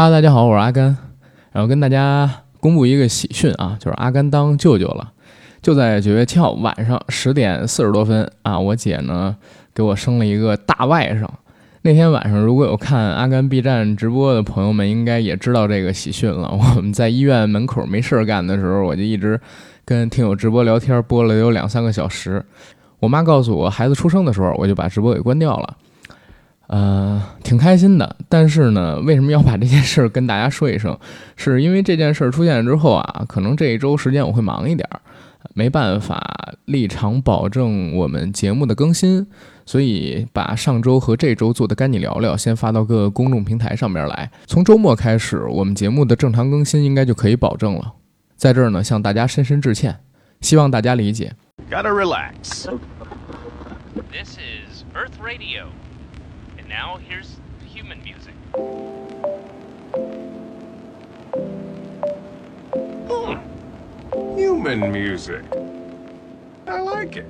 哈大家好，我是阿甘，然后跟大家公布一个喜讯啊，就是阿甘当舅舅了。就在九月七号晚上十点四十多分啊，我姐呢给我生了一个大外甥。那天晚上如果有看阿甘 B 站直播的朋友们，应该也知道这个喜讯了。我们在医院门口没事干的时候，我就一直跟听友直播聊天，播了有两三个小时。我妈告诉我孩子出生的时候，我就把直播给关掉了。呃，挺开心的，但是呢，为什么要把这件事儿跟大家说一声？是因为这件事儿出现之后啊，可能这一周时间我会忙一点儿，没办法立场保证我们节目的更新，所以把上周和这周做的干你聊聊先发到各个公众平台上边来。从周末开始，我们节目的正常更新应该就可以保证了。在这儿呢，向大家深深致歉，希望大家理解。Gotta relax. This is Earth Radio. Now here's human music. Human music. I like it.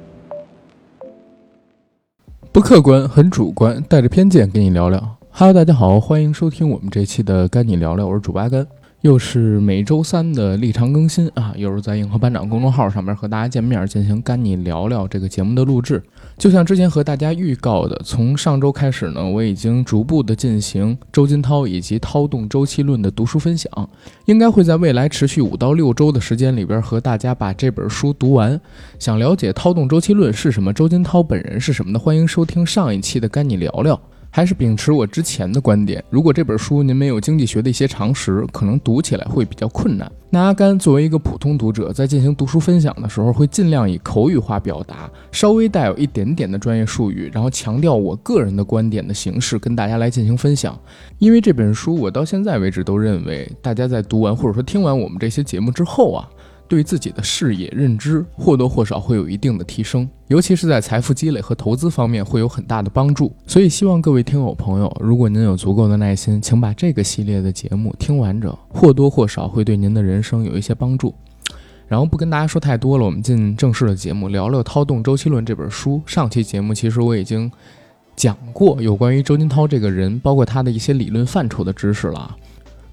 不客观，很主观，带着偏见跟你聊聊。Hello，大家好，欢迎收听我们这期的干你聊聊，我是主八甘。又是每周三的立场更新啊，又是在硬核班长公众号上面和大家见面，进行干你聊聊这个节目的录制。就像之前和大家预告的，从上周开始呢，我已经逐步的进行周金涛以及《涛动周期论》的读书分享，应该会在未来持续五到六周的时间里边和大家把这本书读完。想了解《涛动周期论》是什么，周金涛本人是什么的，欢迎收听上一期的干你聊聊。还是秉持我之前的观点，如果这本书您没有经济学的一些常识，可能读起来会比较困难。那阿甘作为一个普通读者，在进行读书分享的时候，会尽量以口语化表达，稍微带有一点点的专业术语，然后强调我个人的观点的形式，跟大家来进行分享。因为这本书，我到现在为止都认为，大家在读完或者说听完我们这些节目之后啊。对自己的视野认知或多或少会有一定的提升，尤其是在财富积累和投资方面会有很大的帮助。所以希望各位听友朋友，如果您有足够的耐心，请把这个系列的节目听完整，或多或少会对您的人生有一些帮助。然后不跟大家说太多了，我们进正式的节目，聊聊《涛动周期论》这本书。上期节目其实我已经讲过有关于周金涛这个人，包括他的一些理论范畴的知识了。《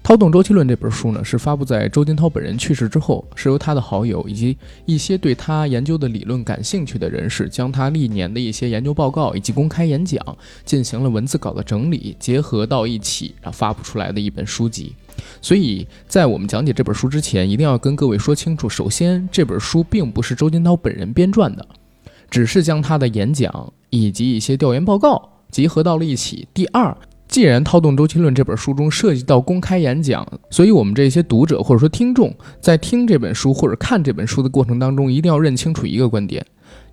涛动周期论》这本书呢，是发布在周金涛本人去世之后，是由他的好友以及一些对他研究的理论感兴趣的人士，将他历年的一些研究报告以及公开演讲进行了文字稿的整理，结合到一起，然后发布出来的一本书籍。所以在我们讲解这本书之前，一定要跟各位说清楚：首先，这本书并不是周金涛本人编撰的，只是将他的演讲以及一些调研报告结合到了一起。第二，既然《套动周期论》这本书中涉及到公开演讲，所以我们这些读者或者说听众在听这本书或者看这本书的过程当中，一定要认清楚一个观点，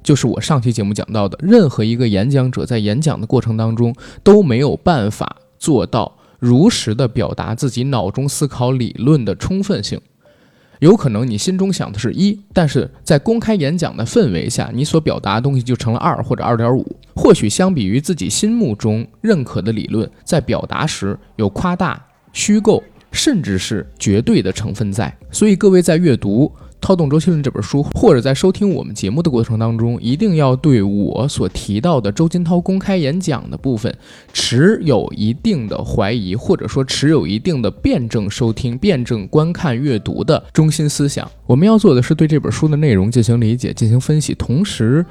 就是我上期节目讲到的，任何一个演讲者在演讲的过程当中都没有办法做到如实的表达自己脑中思考理论的充分性。有可能你心中想的是一，但是在公开演讲的氛围下，你所表达的东西就成了二或者二点五。或许相比于自己心目中认可的理论，在表达时有夸大、虚构，甚至是绝对的成分在。所以各位在阅读。《操动周期论》这本书，或者在收听我们节目的过程当中，一定要对我所提到的周金涛公开演讲的部分持有一定的怀疑，或者说持有一定的辩证收听、辩证观看、阅读的中心思想。我们要做的是对这本书的内容进行理解、进行分析，同时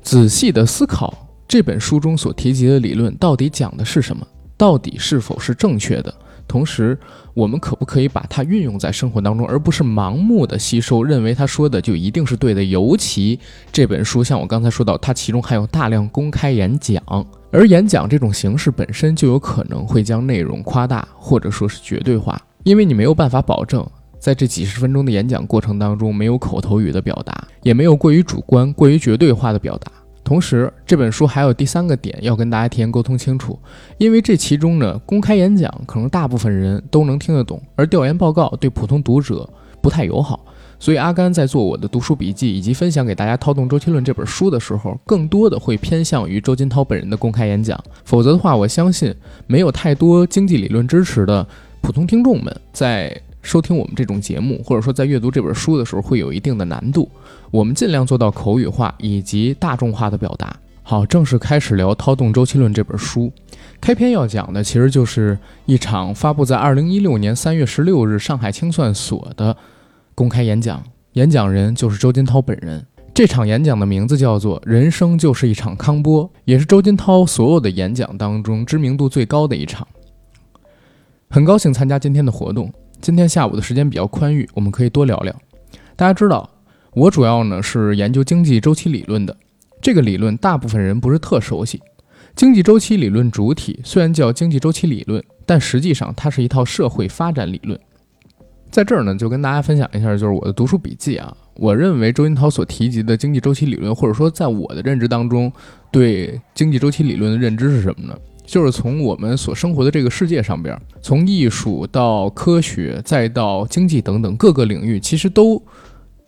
仔细的思考这本书中所提及的理论到底讲的是什么，到底是否是正确的。同时，我们可不可以把它运用在生活当中，而不是盲目的吸收，认为他说的就一定是对的？尤其这本书，像我刚才说到，它其中还有大量公开演讲，而演讲这种形式本身就有可能会将内容夸大，或者说是绝对化，因为你没有办法保证在这几十分钟的演讲过程当中没有口头语的表达，也没有过于主观、过于绝对化的表达。同时，这本书还有第三个点要跟大家提前沟通清楚，因为这其中呢，公开演讲可能大部分人都能听得懂，而调研报告对普通读者不太友好。所以阿甘在做我的读书笔记以及分享给大家《涛动周期论》这本书的时候，更多的会偏向于周金涛本人的公开演讲。否则的话，我相信没有太多经济理论支持的普通听众们在。收听我们这种节目，或者说在阅读这本书的时候，会有一定的难度。我们尽量做到口语化以及大众化的表达。好，正式开始聊《涛动周期论》这本书。开篇要讲的其实就是一场发布在二零一六年三月十六日上海清算所的公开演讲，演讲人就是周金涛本人。这场演讲的名字叫做《人生就是一场康波》，也是周金涛所有的演讲当中知名度最高的一场。很高兴参加今天的活动。今天下午的时间比较宽裕，我们可以多聊聊。大家知道，我主要呢是研究经济周期理论的。这个理论大部分人不是特熟悉。经济周期理论主体虽然叫经济周期理论，但实际上它是一套社会发展理论。在这儿呢，就跟大家分享一下，就是我的读书笔记啊。我认为周金涛所提及的经济周期理论，或者说在我的认知当中，对经济周期理论的认知是什么呢？就是从我们所生活的这个世界上边，从艺术到科学，再到经济等等各个领域，其实都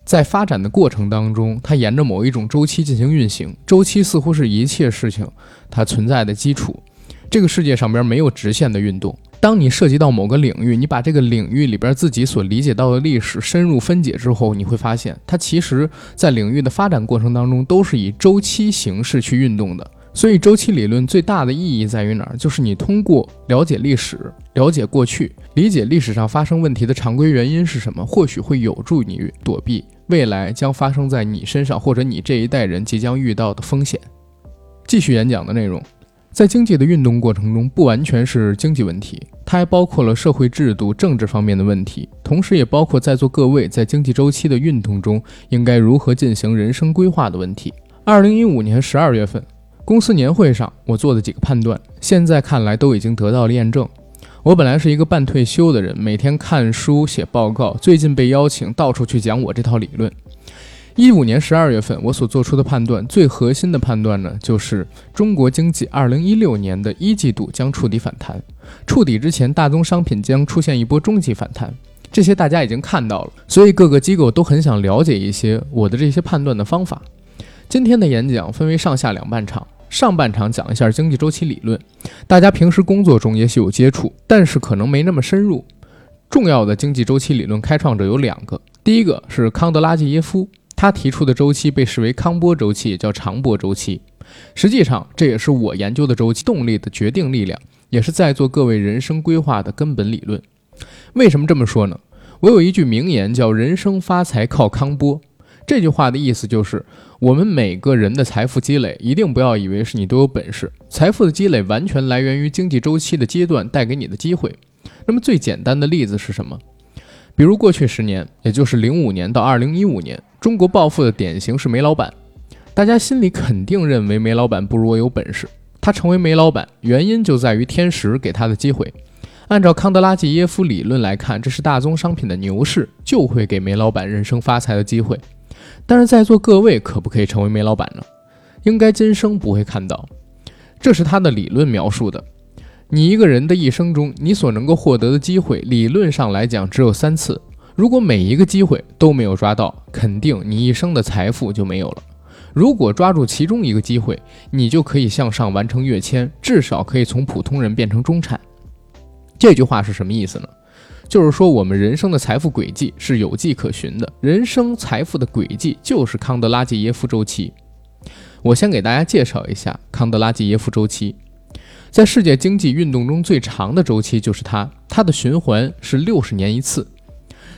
在发展的过程当中，它沿着某一种周期进行运行。周期似乎是一切事情它存在的基础。这个世界上边没有直线的运动。当你涉及到某个领域，你把这个领域里边自己所理解到的历史深入分解之后，你会发现，它其实在领域的发展过程当中都是以周期形式去运动的。所以，周期理论最大的意义在于哪儿？就是你通过了解历史、了解过去、理解历史上发生问题的常规原因是什么，或许会有助你躲避未来将发生在你身上或者你这一代人即将遇到的风险。继续演讲的内容，在经济的运动过程中，不完全是经济问题，它还包括了社会制度、政治方面的问题，同时也包括在座各位在经济周期的运动中应该如何进行人生规划的问题。二零一五年十二月份。公司年会上，我做的几个判断，现在看来都已经得到了验证。我本来是一个半退休的人，每天看书写报告，最近被邀请到处去讲我这套理论。一五年十二月份，我所做出的判断，最核心的判断呢，就是中国经济二零一六年的一季度将触底反弹，触底之前，大宗商品将出现一波中级反弹。这些大家已经看到了，所以各个机构都很想了解一些我的这些判断的方法。今天的演讲分为上下两半场。上半场讲一下经济周期理论，大家平时工作中也许有接触，但是可能没那么深入。重要的经济周期理论开创者有两个，第一个是康德拉季耶夫，他提出的周期被视为康波周期，也叫长波周期。实际上，这也是我研究的周期动力的决定力量，也是在座各位人生规划的根本理论。为什么这么说呢？我有一句名言叫“人生发财靠康波”。这句话的意思就是，我们每个人的财富积累，一定不要以为是你都有本事。财富的积累完全来源于经济周期的阶段带给你的机会。那么最简单的例子是什么？比如过去十年，也就是零五年到二零一五年，中国暴富的典型是煤老板。大家心里肯定认为煤老板不如我有本事。他成为煤老板，原因就在于天时给他的机会。按照康德拉季耶夫理论来看，这是大宗商品的牛市，就会给煤老板人生发财的机会。但是在座各位可不可以成为煤老板呢？应该今生不会看到。这是他的理论描述的。你一个人的一生中，你所能够获得的机会，理论上来讲只有三次。如果每一个机会都没有抓到，肯定你一生的财富就没有了。如果抓住其中一个机会，你就可以向上完成跃迁，至少可以从普通人变成中产。这句话是什么意思呢？就是说，我们人生的财富轨迹是有迹可循的。人生财富的轨迹就是康德拉季耶夫周期。我先给大家介绍一下康德拉季耶夫周期。在世界经济运动中最长的周期就是它，它的循环是六十年一次。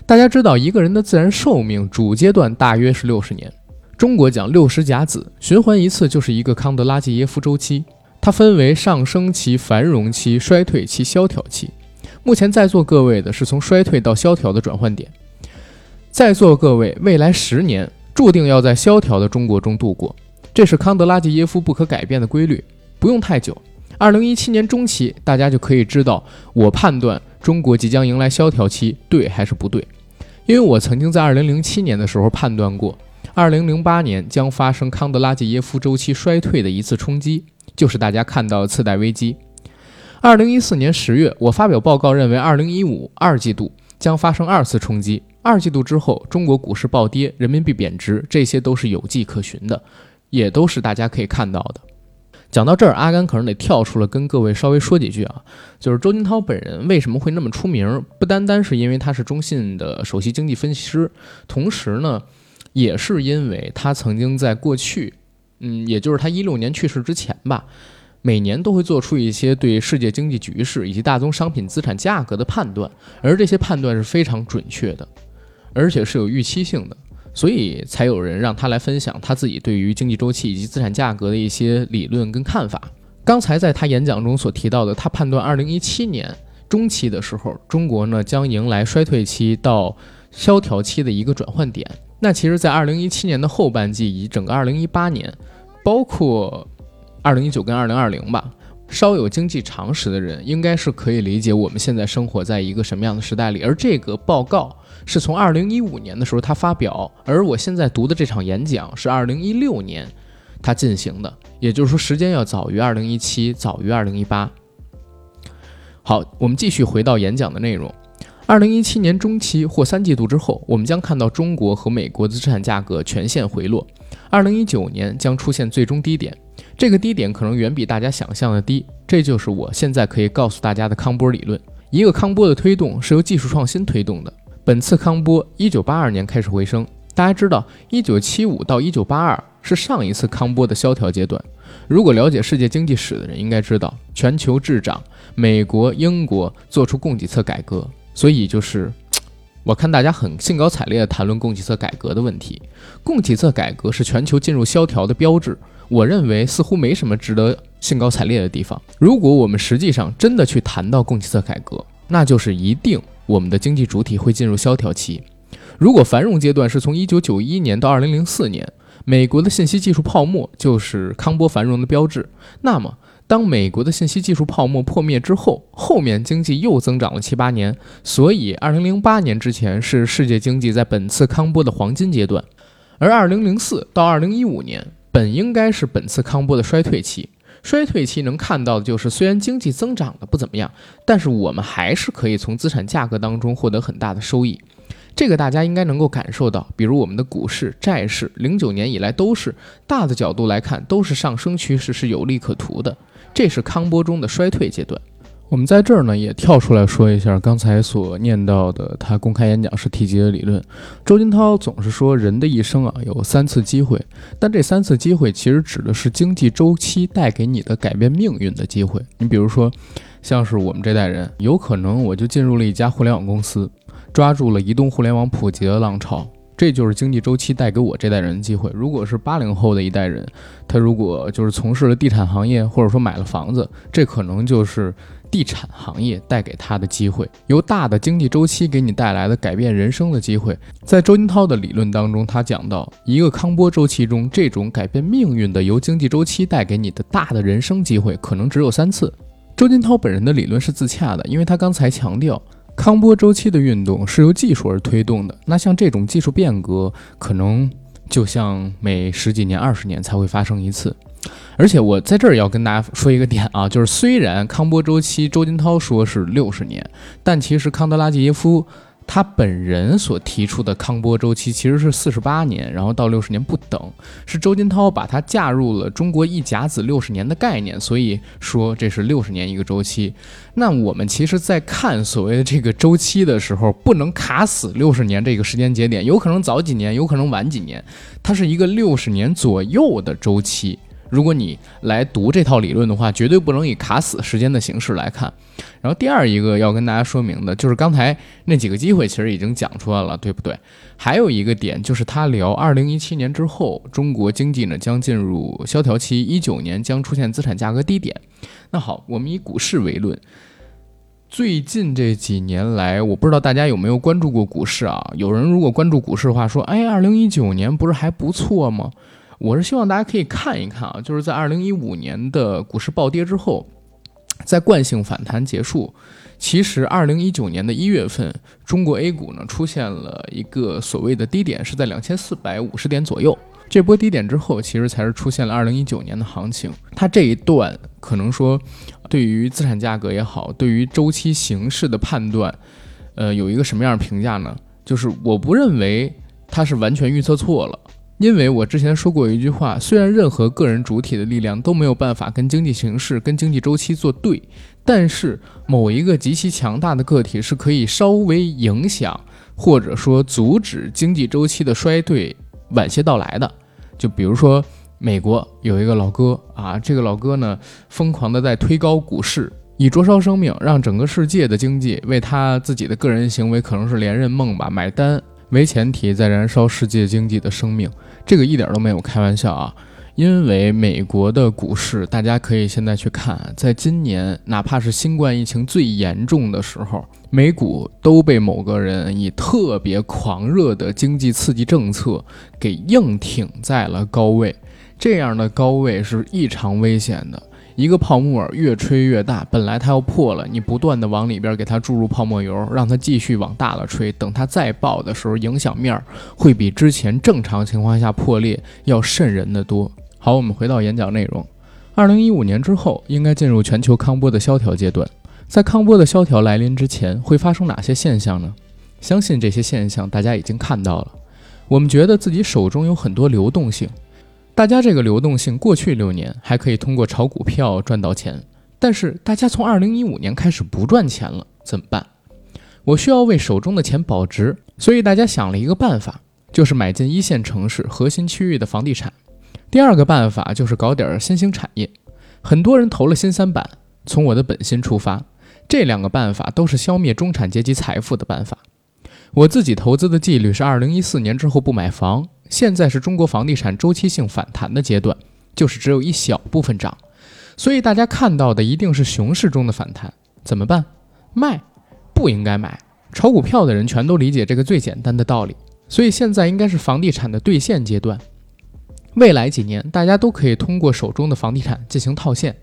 大家知道，一个人的自然寿命主阶段大约是六十年。中国讲六十甲子，循环一次就是一个康德拉季耶夫周期。它分为上升期、繁荣期、衰退期、萧条期。目前在座各位的是从衰退到萧条的转换点，在座各位未来十年注定要在萧条的中国中度过，这是康德拉季耶夫不可改变的规律。不用太久，二零一七年中期，大家就可以知道我判断中国即将迎来萧条期对还是不对，因为我曾经在二零零七年的时候判断过，二零零八年将发生康德拉季耶夫周期衰退的一次冲击，就是大家看到的次贷危机。二零一四年十月，我发表报告认为，二零一五二季度将发生二次冲击。二季度之后，中国股市暴跌，人民币贬值，这些都是有迹可循的，也都是大家可以看到的。讲到这儿，阿甘可能得跳出来，跟各位稍微说几句啊，就是周金涛本人为什么会那么出名？不单单是因为他是中信的首席经济分析师，同时呢，也是因为他曾经在过去，嗯，也就是他一六年去世之前吧。每年都会做出一些对世界经济局势以及大宗商品资产价格的判断，而这些判断是非常准确的，而且是有预期性的，所以才有人让他来分享他自己对于经济周期以及资产价格的一些理论跟看法。刚才在他演讲中所提到的，他判断二零一七年中期的时候，中国呢将迎来衰退期到萧条期的一个转换点。那其实，在二零一七年的后半季以及整个二零一八年，包括二零一九跟二零二零吧，稍有经济常识的人应该是可以理解我们现在生活在一个什么样的时代里。而这个报告是从二零一五年的时候他发表，而我现在读的这场演讲是二零一六年他进行的，也就是说时间要早于二零一七，早于二零一八。好，我们继续回到演讲的内容。二零一七年中期或三季度之后，我们将看到中国和美国的资产价格全线回落。二零一九年将出现最终低点，这个低点可能远比大家想象的低。这就是我现在可以告诉大家的康波理论。一个康波的推动是由技术创新推动的。本次康波一九八二年开始回升。大家知道，一九七五到一九八二是上一次康波的萧条阶段。如果了解世界经济史的人应该知道，全球滞涨，美国、英国做出供给侧改革。所以就是，我看大家很兴高采烈地谈论供给侧改革的问题。供给侧改革是全球进入萧条的标志。我认为似乎没什么值得兴高采烈的地方。如果我们实际上真的去谈到供给侧改革，那就是一定我们的经济主体会进入萧条期。如果繁荣阶段是从1991年到2004年，美国的信息技术泡沫就是康波繁荣的标志，那么。当美国的信息技术泡沫破灭之后，后面经济又增长了七八年，所以二零零八年之前是世界经济在本次康波的黄金阶段，而二零零四到二零一五年本应该是本次康波的衰退期。衰退期能看到的就是，虽然经济增长的不怎么样，但是我们还是可以从资产价格当中获得很大的收益。这个大家应该能够感受到，比如我们的股市、债市，零九年以来都是大的角度来看都是上升趋势，是有利可图的。这是康波中的衰退阶段。我们在这儿呢也跳出来说一下刚才所念到的他公开演讲时提及的理论。周金涛总是说人的一生啊有三次机会，但这三次机会其实指的是经济周期带给你的改变命运的机会。你比如说，像是我们这代人，有可能我就进入了一家互联网公司，抓住了移动互联网普及的浪潮。这就是经济周期带给我这代人的机会。如果是八零后的一代人，他如果就是从事了地产行业，或者说买了房子，这可能就是地产行业带给他的机会。由大的经济周期给你带来的改变人生的机会，在周金涛的理论当中，他讲到一个康波周期中，这种改变命运的由经济周期带给你的大的人生机会，可能只有三次。周金涛本人的理论是自洽的，因为他刚才强调。康波周期的运动是由技术而推动的，那像这种技术变革，可能就像每十几年、二十年才会发生一次。而且我在这儿要跟大家说一个点啊，就是虽然康波周期周金涛说是六十年，但其实康德拉基耶夫。他本人所提出的康波周期其实是四十八年，然后到六十年不等，是周金涛把它嫁入了中国一甲子六十年的概念，所以说这是六十年一个周期。那我们其实，在看所谓的这个周期的时候，不能卡死六十年这个时间节点，有可能早几年，有可能晚几年，它是一个六十年左右的周期。如果你来读这套理论的话，绝对不能以卡死时间的形式来看。然后第二一个要跟大家说明的就是刚才那几个机会其实已经讲出来了，对不对？还有一个点就是他聊二零一七年之后，中国经济呢将进入萧条期，一九年将出现资产价格低点。那好，我们以股市为论，最近这几年来，我不知道大家有没有关注过股市啊？有人如果关注股市的话，说，哎，二零一九年不是还不错吗？我是希望大家可以看一看啊，就是在二零一五年的股市暴跌之后，在惯性反弹结束，其实二零一九年的一月份，中国 A 股呢出现了一个所谓的低点，是在两千四百五十点左右。这波低点之后，其实才是出现了二零一九年的行情。它这一段可能说，对于资产价格也好，对于周期形势的判断，呃，有一个什么样的评价呢？就是我不认为它是完全预测错了。因为我之前说过一句话，虽然任何个人主体的力量都没有办法跟经济形势、跟经济周期作对，但是某一个极其强大的个体是可以稍微影响或者说阻止经济周期的衰退晚些到来的。就比如说，美国有一个老哥啊，这个老哥呢，疯狂的在推高股市，以灼烧生命，让整个世界的经济为他自己的个人行为可能是连任梦吧买单为前提，在燃烧世界经济的生命，这个一点都没有开玩笑啊。因为美国的股市，大家可以现在去看，在今年哪怕是新冠疫情最严重的时候，美股都被某个人以特别狂热的经济刺激政策给硬挺在了高位。这样的高位是异常危险的，一个泡沫越吹越大，本来它要破了，你不断的往里边给它注入泡沫油，让它继续往大了吹，等它再爆的时候，影响面会比之前正常情况下破裂要渗人的多。好，我们回到演讲内容。二零一五年之后，应该进入全球康波的萧条阶段。在康波的萧条来临之前，会发生哪些现象呢？相信这些现象大家已经看到了。我们觉得自己手中有很多流动性，大家这个流动性过去六年还可以通过炒股票赚到钱，但是大家从二零一五年开始不赚钱了，怎么办？我需要为手中的钱保值，所以大家想了一个办法，就是买进一线城市核心区域的房地产。第二个办法就是搞点新兴产业，很多人投了新三板。从我的本心出发，这两个办法都是消灭中产阶级财富的办法。我自己投资的纪律是二零一四年之后不买房，现在是中国房地产周期性反弹的阶段，就是只有一小部分涨，所以大家看到的一定是熊市中的反弹。怎么办？卖？不应该买。炒股票的人全都理解这个最简单的道理，所以现在应该是房地产的兑现阶段。未来几年，大家都可以通过手中的房地产进行套现，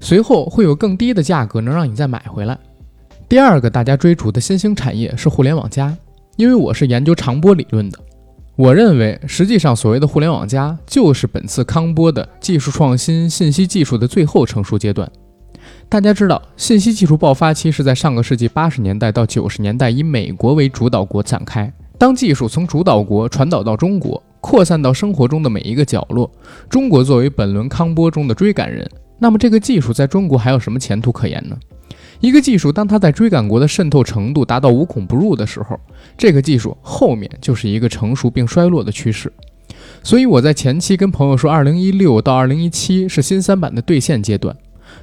随后会有更低的价格能让你再买回来。第二个大家追逐的新兴产业是互联网加，因为我是研究长波理论的，我认为实际上所谓的互联网加就是本次康波的技术创新、信息技术的最后成熟阶段。大家知道，信息技术爆发期是在上个世纪八十年代到九十年代，以美国为主导国展开。当技术从主导国传导到中国。扩散到生活中的每一个角落。中国作为本轮康波中的追赶人，那么这个技术在中国还有什么前途可言呢？一个技术，当它在追赶国的渗透程度达到无孔不入的时候，这个技术后面就是一个成熟并衰落的趋势。所以我在前期跟朋友说，二零一六到二零一七是新三板的兑现阶段，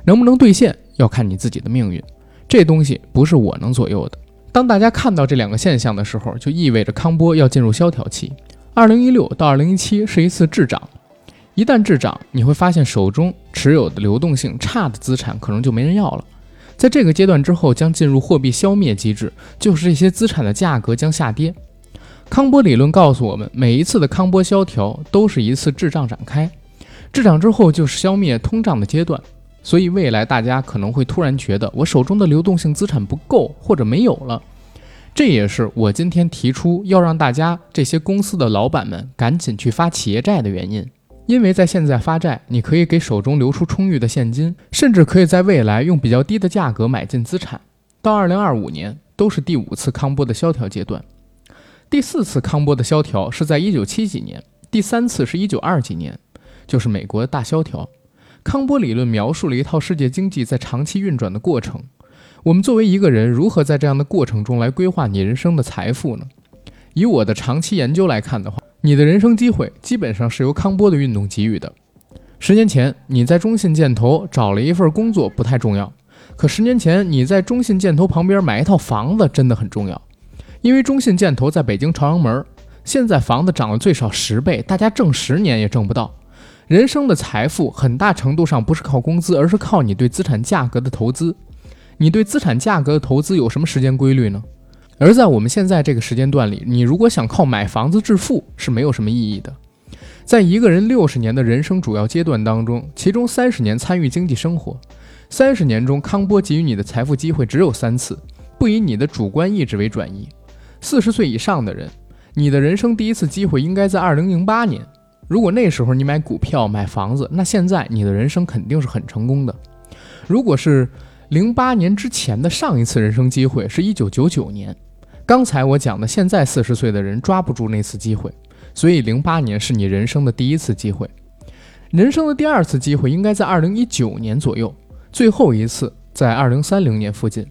能不能兑现要看你自己的命运，这东西不是我能左右的。当大家看到这两个现象的时候，就意味着康波要进入萧条期。二零一六到二零一七是一次滞涨，一旦滞涨，你会发现手中持有的流动性差的资产可能就没人要了。在这个阶段之后，将进入货币消灭机制，就是这些资产的价格将下跌。康波理论告诉我们，每一次的康波萧条都是一次滞胀展开，滞涨之后就是消灭通胀的阶段。所以未来大家可能会突然觉得，我手中的流动性资产不够或者没有了。这也是我今天提出要让大家这些公司的老板们赶紧去发企业债的原因，因为在现在发债，你可以给手中留出充裕的现金，甚至可以在未来用比较低的价格买进资产。到二零二五年都是第五次康波的萧条阶段，第四次康波的萧条是在一九七几年，第三次是一九二几年，就是美国的大萧条。康波理论描述了一套世界经济在长期运转的过程。我们作为一个人，如何在这样的过程中来规划你人生的财富呢？以我的长期研究来看的话，你的人生机会基本上是由康波的运动给予的。十年前你在中信建投找了一份工作不太重要，可十年前你在中信建投旁边买一套房子真的很重要，因为中信建投在北京朝阳门，现在房子涨了最少十倍，大家挣十年也挣不到。人生的财富很大程度上不是靠工资，而是靠你对资产价格的投资。你对资产价格的投资有什么时间规律呢？而在我们现在这个时间段里，你如果想靠买房子致富是没有什么意义的。在一个人六十年的人生主要阶段当中，其中三十年参与经济生活，三十年中康波给予你的财富机会只有三次，不以你的主观意志为转移。四十岁以上的人，你的人生第一次机会应该在二零零八年。如果那时候你买股票买房子，那现在你的人生肯定是很成功的。如果是零八年之前的上一次人生机会是一九九九年，刚才我讲的，现在四十岁的人抓不住那次机会，所以零八年是你人生的第一次机会，人生的第二次机会应该在二零一九年左右，最后一次在二零三零年附近，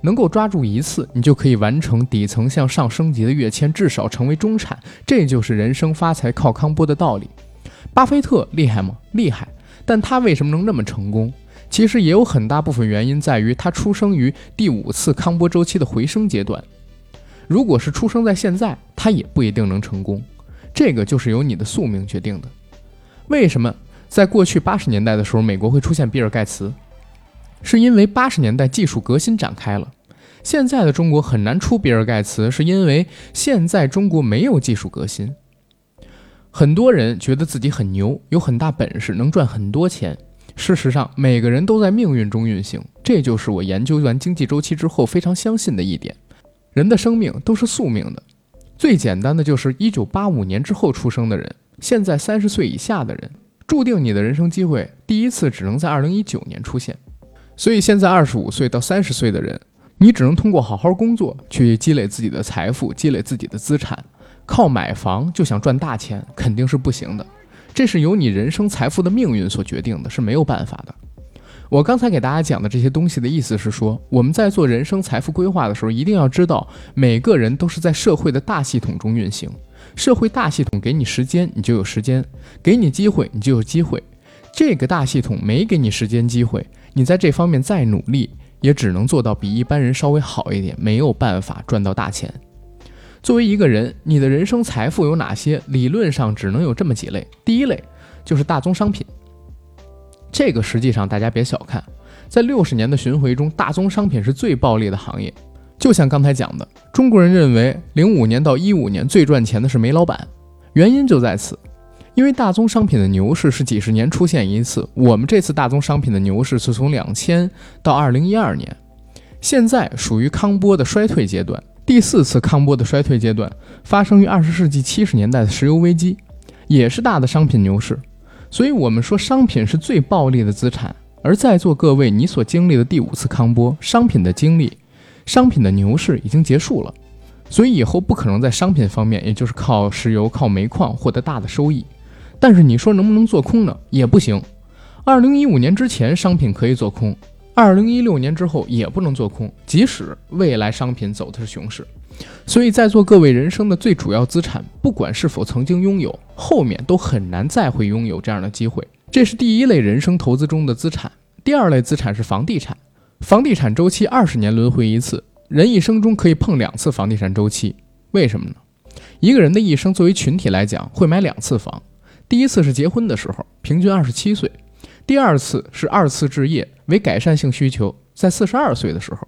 能够抓住一次，你就可以完成底层向上升级的跃迁，至少成为中产，这就是人生发财靠康波的道理。巴菲特厉害吗？厉害，但他为什么能那么成功？其实也有很大部分原因在于他出生于第五次康波周期的回升阶段。如果是出生在现在，他也不一定能成功。这个就是由你的宿命决定的。为什么在过去八十年代的时候，美国会出现比尔盖茨？是因为八十年代技术革新展开了。现在的中国很难出比尔盖茨，是因为现在中国没有技术革新。很多人觉得自己很牛，有很大本事，能赚很多钱。事实上，每个人都在命运中运行，这就是我研究完经济周期之后非常相信的一点。人的生命都是宿命的。最简单的就是一九八五年之后出生的人，现在三十岁以下的人，注定你的人生机会第一次只能在二零一九年出现。所以现在二十五岁到三十岁的人，你只能通过好好工作去积累自己的财富，积累自己的资产。靠买房就想赚大钱，肯定是不行的。这是由你人生财富的命运所决定的，是没有办法的。我刚才给大家讲的这些东西的意思是说，我们在做人生财富规划的时候，一定要知道，每个人都是在社会的大系统中运行。社会大系统给你时间，你就有时间；给你机会，你就有机会。这个大系统没给你时间机会，你在这方面再努力，也只能做到比一般人稍微好一点，没有办法赚到大钱。作为一个人，你的人生财富有哪些？理论上只能有这么几类。第一类就是大宗商品，这个实际上大家别小看，在六十年的巡回中，大宗商品是最暴利的行业。就像刚才讲的，中国人认为零五年到一五年最赚钱的是煤老板，原因就在此，因为大宗商品的牛市是几十年出现一次，我们这次大宗商品的牛市是从两千到二零一二年，现在属于康波的衰退阶段。第四次康波的衰退阶段发生于二十世纪七十年代的石油危机，也是大的商品牛市。所以，我们说商品是最暴利的资产。而在座各位，你所经历的第五次康波，商品的经历，商品的牛市已经结束了。所以以后不可能在商品方面，也就是靠石油、靠煤矿获得大的收益。但是你说能不能做空呢？也不行。二零一五年之前，商品可以做空。二零一六年之后也不能做空，即使未来商品走的是熊市，所以在座各位人生的最主要资产，不管是否曾经拥有，后面都很难再会拥有这样的机会。这是第一类人生投资中的资产。第二类资产是房地产，房地产周期二十年轮回一次，人一生中可以碰两次房地产周期，为什么呢？一个人的一生作为群体来讲，会买两次房，第一次是结婚的时候，平均二十七岁。第二次是二次置业为改善性需求，在四十二岁的时候，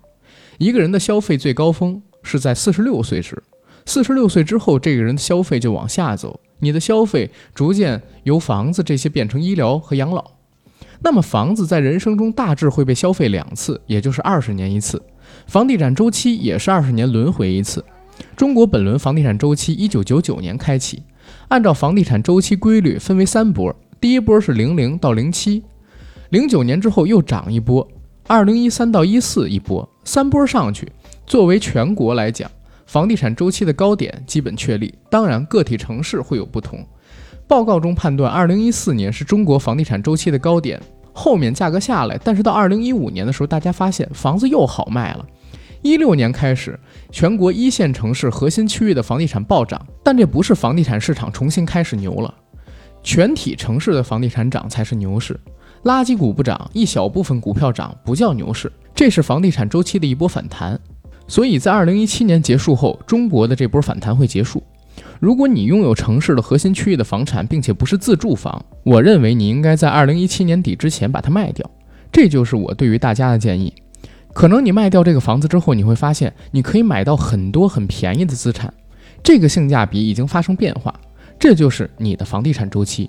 一个人的消费最高峰是在四十六岁时，四十六岁之后，这个人的消费就往下走，你的消费逐渐由房子这些变成医疗和养老。那么房子在人生中大致会被消费两次，也就是二十年一次。房地产周期也是二十年轮回一次。中国本轮房地产周期一九九九年开启，按照房地产周期规律分为三波，第一波是零零到零七。零九年之后又涨一波，二零一三到一四一波，三波上去。作为全国来讲，房地产周期的高点基本确立。当然，个体城市会有不同。报告中判断，二零一四年是中国房地产周期的高点，后面价格下来。但是到二零一五年的时候，大家发现房子又好卖了。一六年开始，全国一线城市核心区域的房地产暴涨，但这不是房地产市场重新开始牛了，全体城市的房地产涨才是牛市。垃圾股不涨，一小部分股票涨，不叫牛市，这是房地产周期的一波反弹。所以在二零一七年结束后，中国的这波反弹会结束。如果你拥有城市的核心区域的房产，并且不是自住房，我认为你应该在二零一七年底之前把它卖掉。这就是我对于大家的建议。可能你卖掉这个房子之后，你会发现你可以买到很多很便宜的资产，这个性价比已经发生变化。这就是你的房地产周期。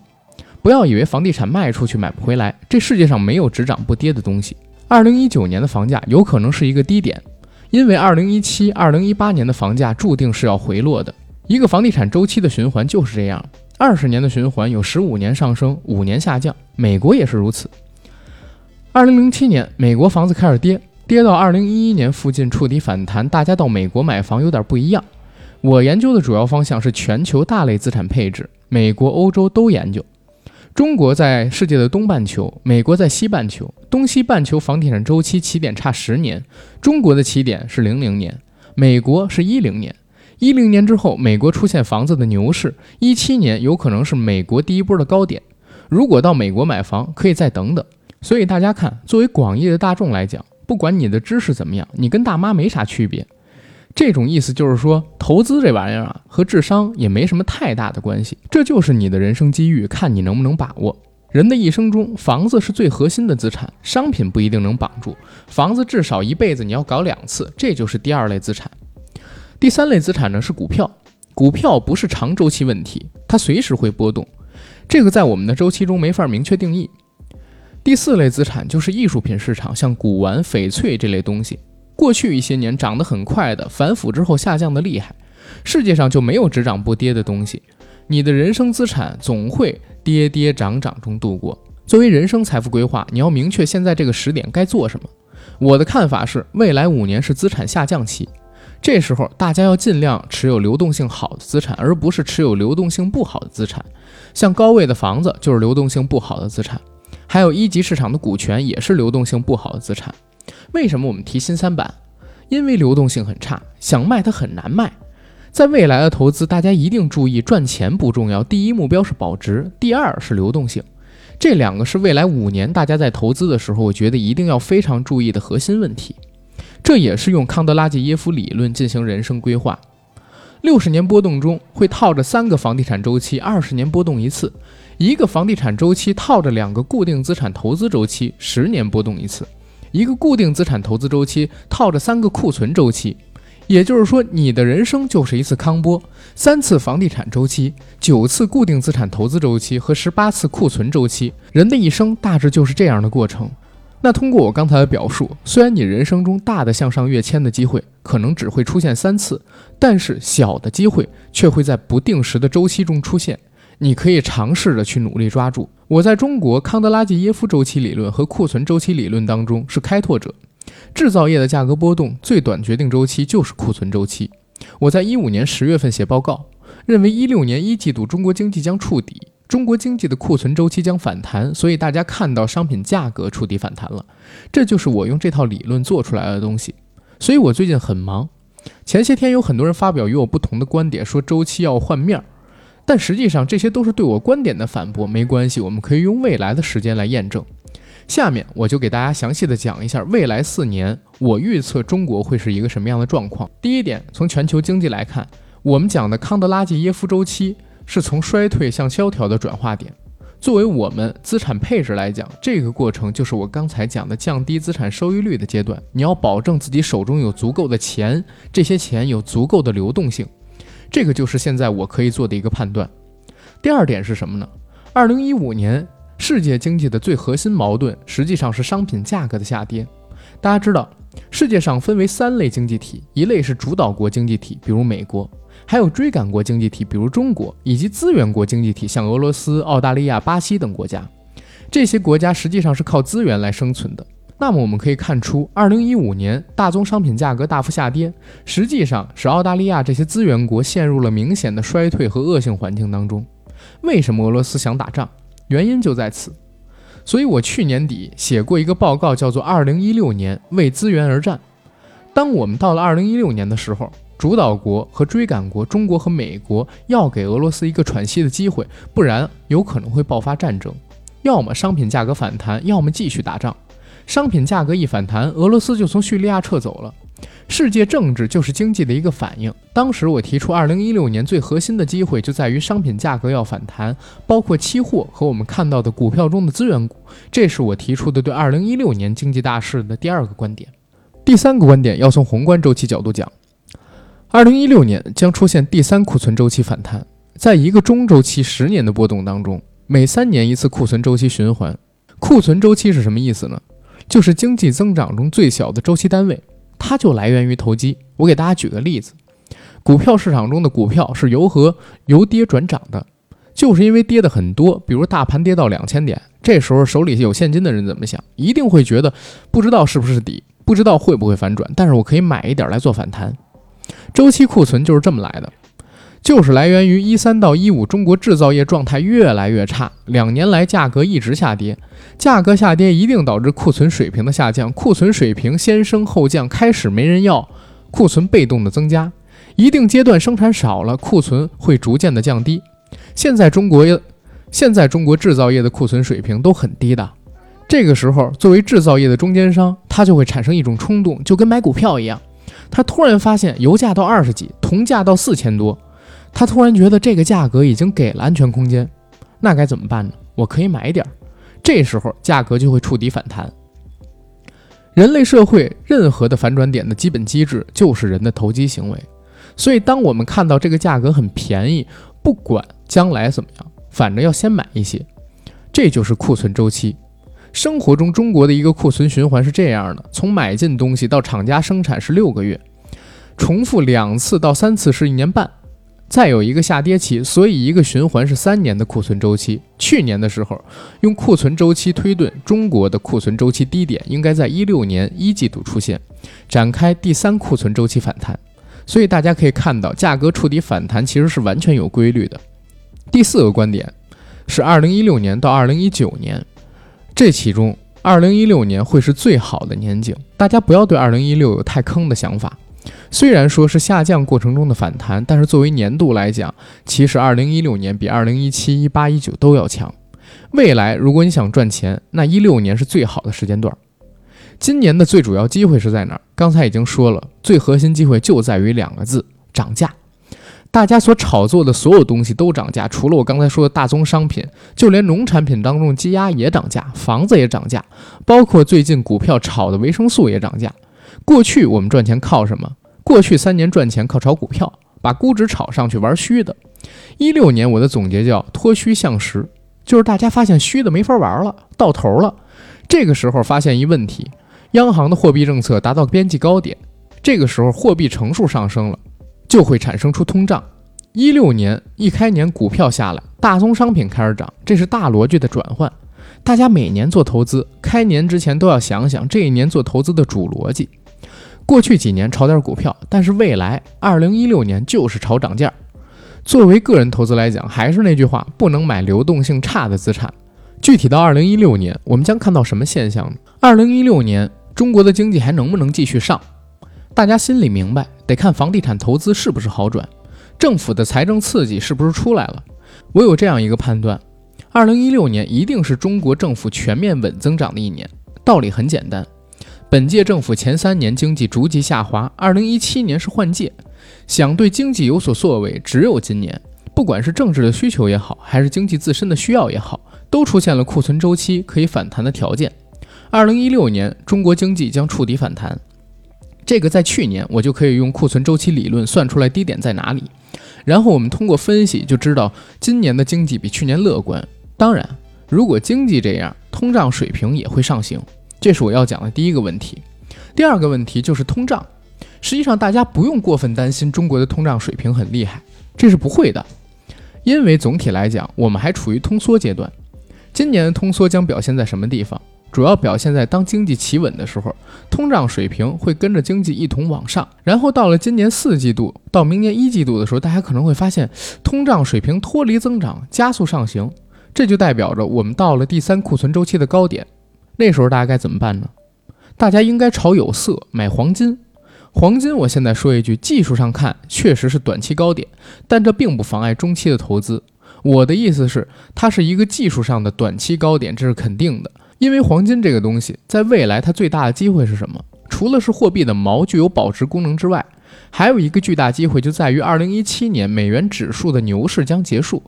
不要以为房地产卖出去买不回来，这世界上没有只涨不跌的东西。二零一九年的房价有可能是一个低点，因为二零一七、二零一八年的房价注定是要回落的。一个房地产周期的循环就是这样，二十年的循环有十五年上升，五年下降。美国也是如此。二零零七年，美国房子开始跌，跌到二零一一年附近触底反弹，大家到美国买房有点不一样。我研究的主要方向是全球大类资产配置，美国、欧洲都研究。中国在世界的东半球，美国在西半球。东西半球房地产周期起点差十年，中国的起点是零零年，美国是一零年。一零年之后，美国出现房子的牛市，一七年有可能是美国第一波的高点。如果到美国买房，可以再等等。所以大家看，作为广义的大众来讲，不管你的知识怎么样，你跟大妈没啥区别。这种意思就是说，投资这玩意儿啊，和智商也没什么太大的关系。这就是你的人生机遇，看你能不能把握。人的一生中，房子是最核心的资产，商品不一定能绑住。房子至少一辈子你要搞两次，这就是第二类资产。第三类资产呢是股票，股票不是长周期问题，它随时会波动，这个在我们的周期中没法明确定义。第四类资产就是艺术品市场，像古玩、翡翠这类东西，过去一些年涨得很快的，反腐之后下降的厉害，世界上就没有只涨不跌的东西。你的人生资产总会。跌跌涨涨中度过。作为人生财富规划，你要明确现在这个时点该做什么。我的看法是，未来五年是资产下降期，这时候大家要尽量持有流动性好的资产，而不是持有流动性不好的资产。像高位的房子就是流动性不好的资产，还有一级市场的股权也是流动性不好的资产。为什么我们提新三板？因为流动性很差，想卖它很难卖。在未来的投资，大家一定注意，赚钱不重要，第一目标是保值，第二是流动性，这两个是未来五年大家在投资的时候，我觉得一定要非常注意的核心问题。这也是用康德拉季耶夫理论进行人生规划。六十年波动中会套着三个房地产周期，二十年波动一次；一个房地产周期套着两个固定资产投资周期，十年波动一次；一个固定资产投资周期套着三个库存周期。也就是说，你的人生就是一次康波，三次房地产周期，九次固定资产投资周期和十八次库存周期。人的一生大致就是这样的过程。那通过我刚才的表述，虽然你人生中大的向上跃迁的机会可能只会出现三次，但是小的机会却会在不定时的周期中出现。你可以尝试着去努力抓住。我在中国康德拉季耶夫周期理论和库存周期理论当中是开拓者。制造业的价格波动最短决定周期就是库存周期。我在一五年十月份写报告，认为一六年一季度中国经济将触底，中国经济的库存周期将反弹，所以大家看到商品价格触底反弹了。这就是我用这套理论做出来的东西。所以我最近很忙。前些天有很多人发表与我不同的观点，说周期要换面儿，但实际上这些都是对我观点的反驳。没关系，我们可以用未来的时间来验证。下面我就给大家详细的讲一下未来四年我预测中国会是一个什么样的状况。第一点，从全球经济来看，我们讲的康德拉季耶夫周期是从衰退向萧条的转化点。作为我们资产配置来讲，这个过程就是我刚才讲的降低资产收益率的阶段。你要保证自己手中有足够的钱，这些钱有足够的流动性，这个就是现在我可以做的一个判断。第二点是什么呢？二零一五年。世界经济的最核心矛盾实际上是商品价格的下跌。大家知道，世界上分为三类经济体：一类是主导国经济体，比如美国；还有追赶国经济体，比如中国；以及资源国经济体，像俄罗斯、澳大利亚、巴西等国家。这些国家实际上是靠资源来生存的。那么我们可以看出，二零一五年大宗商品价格大幅下跌，实际上使澳大利亚这些资源国陷入了明显的衰退和恶性环境当中。为什么俄罗斯想打仗？原因就在此，所以我去年底写过一个报告，叫做《二零一六年为资源而战》。当我们到了二零一六年的时候，主导国和追赶国中国和美国要给俄罗斯一个喘息的机会，不然有可能会爆发战争，要么商品价格反弹，要么继续打仗。商品价格一反弹，俄罗斯就从叙利亚撤走了。世界政治就是经济的一个反应。当时我提出，二零一六年最核心的机会就在于商品价格要反弹，包括期货和我们看到的股票中的资源股。这是我提出的对二零一六年经济大势的第二个观点。第三个观点要从宏观周期角度讲，二零一六年将出现第三库存周期反弹。在一个中周期十年的波动当中，每三年一次库存周期循环。库存周期是什么意思呢？就是经济增长中最小的周期单位。它就来源于投机。我给大家举个例子，股票市场中的股票是由何由跌转涨的，就是因为跌的很多。比如大盘跌到两千点，这时候手里有现金的人怎么想？一定会觉得不知道是不是底，不知道会不会反转，但是我可以买一点来做反弹。周期库存就是这么来的。就是来源于一三到一五，中国制造业状态越来越差，两年来价格一直下跌，价格下跌一定导致库存水平的下降，库存水平先升后降，开始没人要，库存被动的增加，一定阶段生产少了，库存会逐渐的降低。现在中国现在中国制造业的库存水平都很低的，这个时候作为制造业的中间商，他就会产生一种冲动，就跟买股票一样，他突然发现油价到二十几，铜价到四千多，他突然觉得这个价格已经给了安全空间，那该怎么办呢？我可以买点儿，这时候价格就会触底反弹。人类社会任何的反转点的基本机制就是人的投机行为，所以当我们看到这个价格很便宜，不管将来怎么样，反正要先买一些，这就是库存周期。生活中中国的一个库存循环是这样的：从买进东西到厂家生产是六个月，重复两次到三次是一年半。再有一个下跌期，所以一个循环是三年的库存周期。去年的时候，用库存周期推断，中国的库存周期低点应该在一六年一季度出现，展开第三库存周期反弹。所以大家可以看到，价格触底反弹其实是完全有规律的。第四个观点是，二零一六年到二零一九年，这其中二零一六年会是最好的年景。大家不要对二零一六有太坑的想法。虽然说是下降过程中的反弹，但是作为年度来讲，其实二零一六年比二零一七、一八、一九都要强。未来如果你想赚钱，那一六年是最好的时间段。今年的最主要机会是在哪儿？刚才已经说了，最核心机会就在于两个字：涨价。大家所炒作的所有东西都涨价，除了我刚才说的大宗商品，就连农产品当中鸡鸭也涨价，房子也涨价，包括最近股票炒的维生素也涨价。过去我们赚钱靠什么？过去三年赚钱靠炒股票，把估值炒上去玩虚的。一六年我的总结叫脱虚向实，就是大家发现虚的没法玩了，到头了。这个时候发现一问题，央行的货币政策达到边际高点，这个时候货币乘数上升了，就会产生出通胀。一六年一开年股票下来，大宗商品开始涨，这是大逻辑的转换。大家每年做投资，开年之前都要想想这一年做投资的主逻辑。过去几年炒点股票，但是未来二零一六年就是炒涨价。作为个人投资来讲，还是那句话，不能买流动性差的资产。具体到二零一六年，我们将看到什么现象呢？二零一六年中国的经济还能不能继续上？大家心里明白，得看房地产投资是不是好转，政府的财政刺激是不是出来了。我有这样一个判断：二零一六年一定是中国政府全面稳增长的一年。道理很简单。本届政府前三年经济逐级下滑，二零一七年是换届，想对经济有所作为，只有今年。不管是政治的需求也好，还是经济自身的需要也好，都出现了库存周期可以反弹的条件。二零一六年中国经济将触底反弹，这个在去年我就可以用库存周期理论算出来低点在哪里，然后我们通过分析就知道今年的经济比去年乐观。当然，如果经济这样，通胀水平也会上行。这是我要讲的第一个问题，第二个问题就是通胀。实际上，大家不用过分担心中国的通胀水平很厉害，这是不会的，因为总体来讲，我们还处于通缩阶段。今年的通缩将表现在什么地方？主要表现在当经济企稳的时候，通胀水平会跟着经济一同往上。然后到了今年四季度到明年一季度的时候，大家可能会发现通胀水平脱离增长，加速上行，这就代表着我们到了第三库存周期的高点。那时候大家该怎么办呢？大家应该炒有色，买黄金。黄金，我现在说一句，技术上看确实是短期高点，但这并不妨碍中期的投资。我的意思是，它是一个技术上的短期高点，这是肯定的。因为黄金这个东西，在未来它最大的机会是什么？除了是货币的锚具有保值功能之外，还有一个巨大机会就在于二零一七年美元指数的牛市将结束，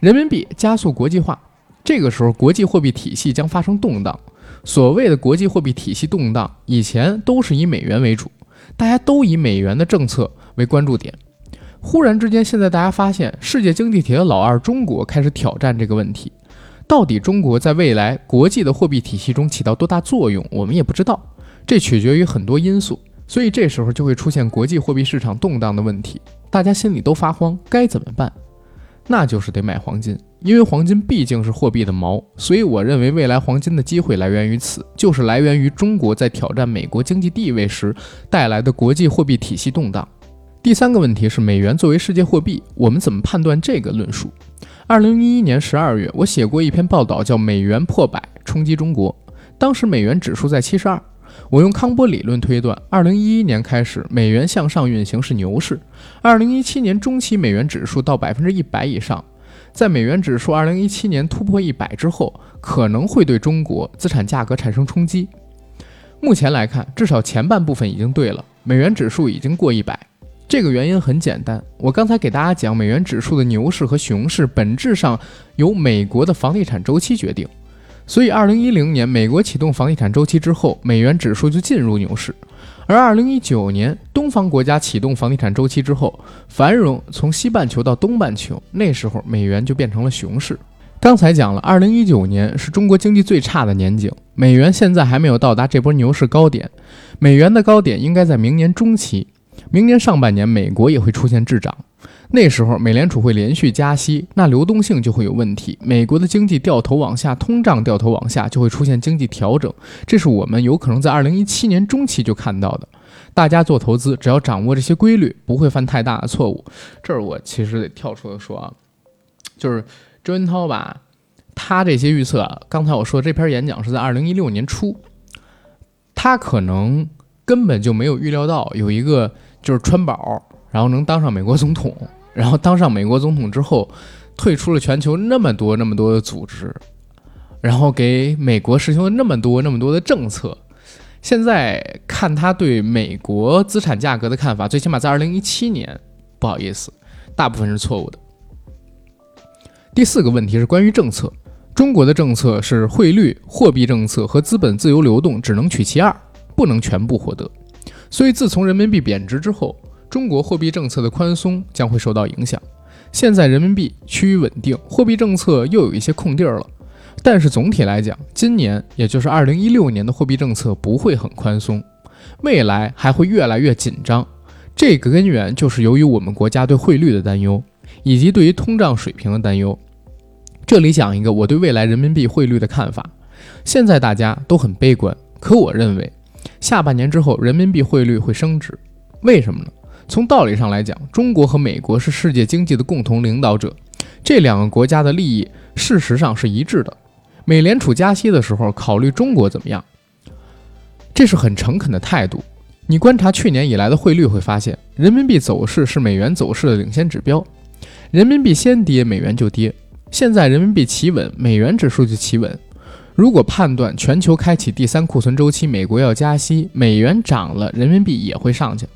人民币加速国际化，这个时候国际货币体系将发生动荡。所谓的国际货币体系动荡，以前都是以美元为主，大家都以美元的政策为关注点。忽然之间，现在大家发现世界经济体的老二中国开始挑战这个问题。到底中国在未来国际的货币体系中起到多大作用，我们也不知道，这取决于很多因素。所以这时候就会出现国际货币市场动荡的问题，大家心里都发慌，该怎么办？那就是得买黄金。因为黄金毕竟是货币的锚，所以我认为未来黄金的机会来源于此，就是来源于中国在挑战美国经济地位时带来的国际货币体系动荡。第三个问题是美元作为世界货币，我们怎么判断这个论述？二零一一年十二月，我写过一篇报道，叫《美元破百冲击中国》，当时美元指数在七十二，我用康波理论推断，二零一一年开始，美元向上运行是牛市。二零一七年中期，美元指数到百分之一百以上，在美元指数二零一七年突破一百之后，可能会对中国资产价格产生冲击。目前来看，至少前半部分已经对了，美元指数已经过一百。这个原因很简单，我刚才给大家讲，美元指数的牛市和熊市本质上由美国的房地产周期决定。所以，二零一零年美国启动房地产周期之后，美元指数就进入牛市；而二零一九年东方国家启动房地产周期之后，繁荣从西半球到东半球，那时候美元就变成了熊市。刚才讲了，二零一九年是中国经济最差的年景，美元现在还没有到达这波牛市高点，美元的高点应该在明年中期，明年上半年美国也会出现滞涨。那时候美联储会连续加息，那流动性就会有问题，美国的经济掉头往下，通胀掉头往下，就会出现经济调整。这是我们有可能在二零一七年中期就看到的。大家做投资，只要掌握这些规律，不会犯太大的错误。这儿我其实得跳出来说啊，就是周文涛吧，他这些预测啊，刚才我说这篇演讲是在二零一六年初，他可能根本就没有预料到有一个就是川宝，然后能当上美国总统。然后当上美国总统之后，退出了全球那么多那么多的组织，然后给美国实行了那么多那么多的政策。现在看他对美国资产价格的看法，最起码在二零一七年，不好意思，大部分是错误的。第四个问题是关于政策，中国的政策是汇率、货币政策和资本自由流动只能取其二，不能全部获得。所以自从人民币贬值之后。中国货币政策的宽松将会受到影响。现在人民币趋于稳定，货币政策又有一些空地儿了。但是总体来讲，今年也就是二零一六年的货币政策不会很宽松，未来还会越来越紧张。这个根源就是由于我们国家对汇率的担忧，以及对于通胀水平的担忧。这里讲一个我对未来人民币汇率的看法。现在大家都很悲观，可我认为下半年之后人民币汇率会升值。为什么呢？从道理上来讲，中国和美国是世界经济的共同领导者，这两个国家的利益事实上是一致的。美联储加息的时候考虑中国怎么样，这是很诚恳的态度。你观察去年以来的汇率会发现，人民币走势是美元走势的领先指标，人民币先跌，美元就跌。现在人民币企稳，美元指数就企稳。如果判断全球开启第三库存周期，美国要加息，美元涨了，人民币也会上去。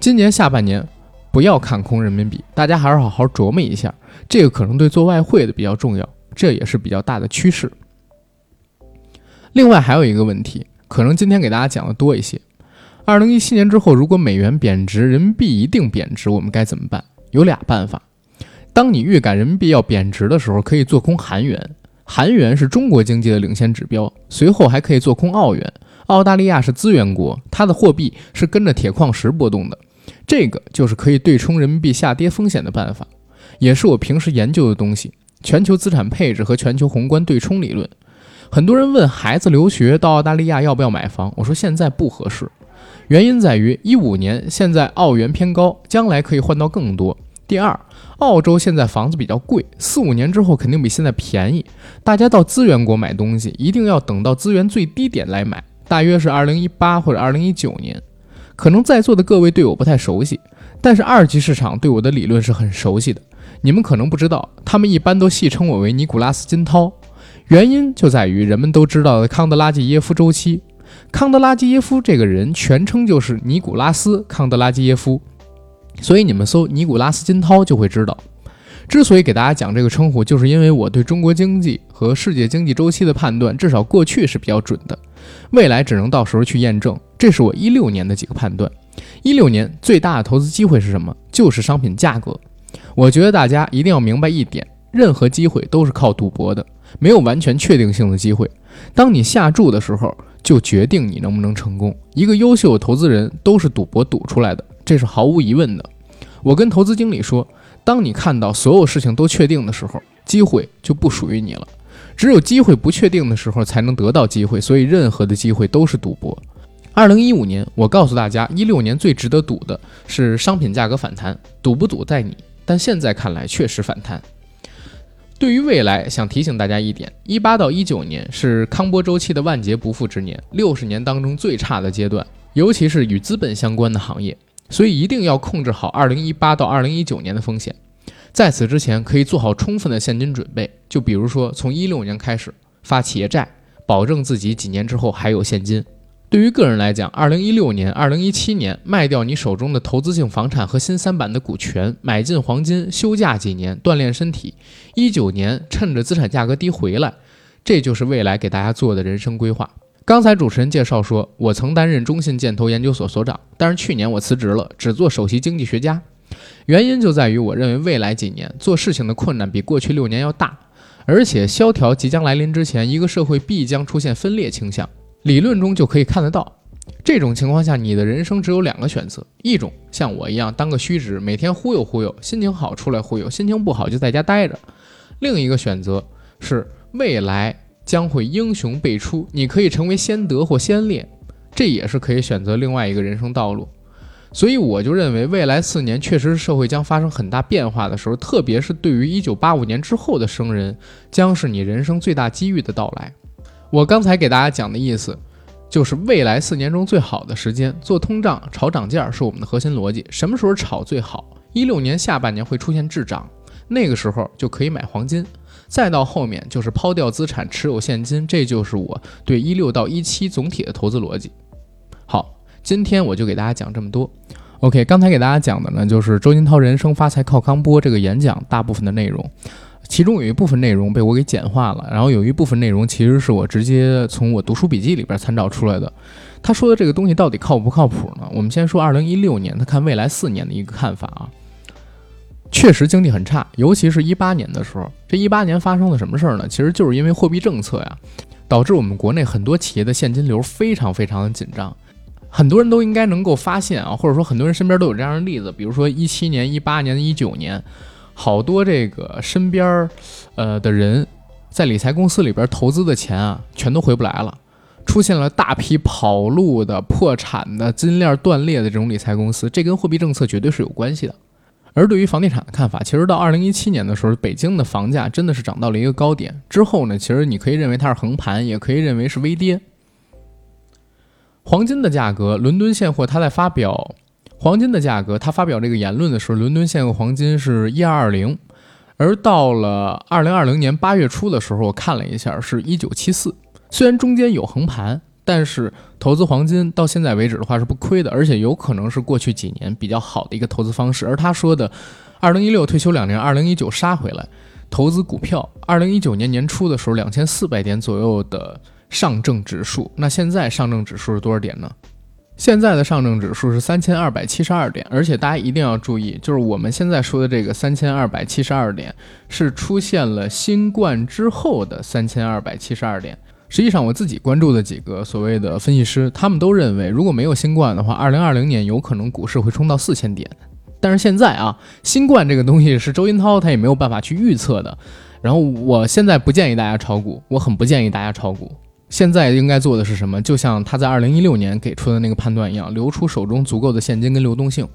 今年下半年，不要看空人民币，大家还是好好琢磨一下，这个可能对做外汇的比较重要，这也是比较大的趋势。另外还有一个问题，可能今天给大家讲的多一些。二零一七年之后，如果美元贬值，人民币一定贬值，我们该怎么办？有俩办法。当你预感人民币要贬值的时候，可以做空韩元，韩元是中国经济的领先指标，随后还可以做空澳元。澳大利亚是资源国，它的货币是跟着铁矿石波动的，这个就是可以对冲人民币下跌风险的办法，也是我平时研究的东西——全球资产配置和全球宏观对冲理论。很多人问孩子留学到澳大利亚要不要买房，我说现在不合适，原因在于一五年现在澳元偏高，将来可以换到更多。第二，澳洲现在房子比较贵，四五年之后肯定比现在便宜。大家到资源国买东西，一定要等到资源最低点来买。大约是二零一八或者二零一九年，可能在座的各位对我不太熟悉，但是二级市场对我的理论是很熟悉的。你们可能不知道，他们一般都戏称我为尼古拉斯金涛，原因就在于人们都知道的康德拉基耶夫周期。康德拉基耶夫这个人全称就是尼古拉斯康德拉基耶夫，所以你们搜尼古拉斯金涛就会知道。之所以给大家讲这个称呼，就是因为我对中国经济和世界经济周期的判断，至少过去是比较准的。未来只能到时候去验证。这是我一六年的几个判断。一六年最大的投资机会是什么？就是商品价格。我觉得大家一定要明白一点：任何机会都是靠赌博的，没有完全确定性的机会。当你下注的时候，就决定你能不能成功。一个优秀的投资人都是赌博赌出来的，这是毫无疑问的。我跟投资经理说，当你看到所有事情都确定的时候，机会就不属于你了。只有机会不确定的时候，才能得到机会，所以任何的机会都是赌博。二零一五年，我告诉大家，一六年最值得赌的是商品价格反弹，赌不赌在你。但现在看来，确实反弹。对于未来，想提醒大家一点：一八到一九年是康波周期的万劫不复之年，六十年当中最差的阶段，尤其是与资本相关的行业，所以一定要控制好二零一八到二零一九年的风险。在此之前，可以做好充分的现金准备，就比如说从一六年开始发企业债，保证自己几年之后还有现金。对于个人来讲，二零一六年、二零一七年卖掉你手中的投资性房产和新三板的股权，买进黄金，休假几年锻炼身体。一九年趁着资产价格低回来，这就是未来给大家做的人生规划。刚才主持人介绍说，我曾担任中信建投研究所所长，但是去年我辞职了，只做首席经济学家。原因就在于我认为未来几年做事情的困难比过去六年要大，而且萧条即将来临之前，一个社会必将出现分裂倾向。理论中就可以看得到，这种情况下，你的人生只有两个选择：一种像我一样当个虚职，每天忽悠忽悠，心情好出来忽悠，心情不好就在家待着；另一个选择是未来将会英雄辈出，你可以成为先德或先烈，这也是可以选择另外一个人生道路。所以我就认为，未来四年确实是社会将发生很大变化的时候，特别是对于一九八五年之后的生人，将是你人生最大机遇的到来。我刚才给大家讲的意思，就是未来四年中最好的时间做通胀、炒涨价是我们的核心逻辑。什么时候炒最好？一六年下半年会出现滞涨，那个时候就可以买黄金。再到后面就是抛掉资产，持有现金，这就是我对一六到一七总体的投资逻辑。好，今天我就给大家讲这么多。OK，刚才给大家讲的呢，就是周金涛人生发财靠康波这个演讲大部分的内容。其中有一部分内容被我给简化了，然后有一部分内容其实是我直接从我读书笔记里边参照出来的。他说的这个东西到底靠不靠谱呢？我们先说二零一六年他看未来四年的一个看法啊，确实经济很差，尤其是一八年的时候。这一八年发生了什么事儿呢？其实就是因为货币政策呀，导致我们国内很多企业的现金流非常非常的紧张。很多人都应该能够发现啊，或者说很多人身边都有这样的例子，比如说一七年、一八年、一九年。好多这个身边儿，呃的人，在理财公司里边投资的钱啊，全都回不来了，出现了大批跑路的、破产的、金链断裂的这种理财公司，这跟货币政策绝对是有关系的。而对于房地产的看法，其实到二零一七年的时候，北京的房价真的是涨到了一个高点，之后呢，其实你可以认为它是横盘，也可以认为是微跌。黄金的价格，伦敦现货它在发表。黄金的价格，他发表这个言论的时候，伦敦现货黄金是一二二零，而到了二零二零年八月初的时候，我看了一下，是一九七四。虽然中间有横盘，但是投资黄金到现在为止的话是不亏的，而且有可能是过去几年比较好的一个投资方式。而他说的，二零一六退休两年，二零一九杀回来投资股票，二零一九年年初的时候两千四百点左右的上证指数，那现在上证指数是多少点呢？现在的上证指数是三千二百七十二点，而且大家一定要注意，就是我们现在说的这个三千二百七十二点，是出现了新冠之后的三千二百七十二点。实际上，我自己关注的几个所谓的分析师，他们都认为，如果没有新冠的话，二零二零年有可能股市会冲到四千点。但是现在啊，新冠这个东西是周金涛他也没有办法去预测的。然后我现在不建议大家炒股，我很不建议大家炒股。现在应该做的是什么？就像他在二零一六年给出的那个判断一样，留出手中足够的现金跟流动性，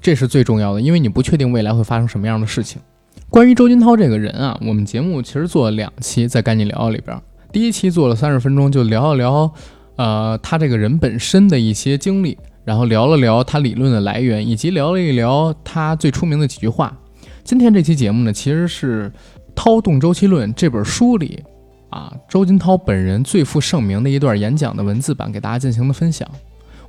这是最重要的。因为你不确定未来会发生什么样的事情。关于周金涛这个人啊，我们节目其实做了两期，在赶紧聊里边，第一期做了三十分钟，就聊一聊，呃，他这个人本身的一些经历，然后聊了聊他理论的来源，以及聊了一聊他最出名的几句话。今天这期节目呢，其实是《涛动周期论》这本书里。啊，周金涛本人最负盛名的一段演讲的文字版给大家进行的分享，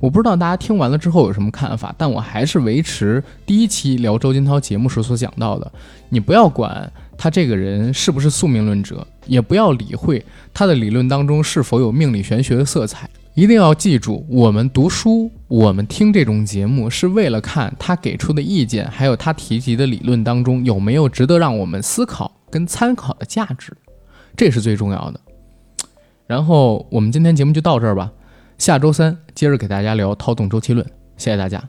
我不知道大家听完了之后有什么看法，但我还是维持第一期聊周金涛节目时所讲到的，你不要管他这个人是不是宿命论者，也不要理会他的理论当中是否有命理玄学的色彩，一定要记住，我们读书，我们听这种节目是为了看他给出的意见，还有他提及的理论当中有没有值得让我们思考跟参考的价值。这是最重要的。然后我们今天节目就到这儿吧，下周三接着给大家聊《涛动周期论》，谢谢大家。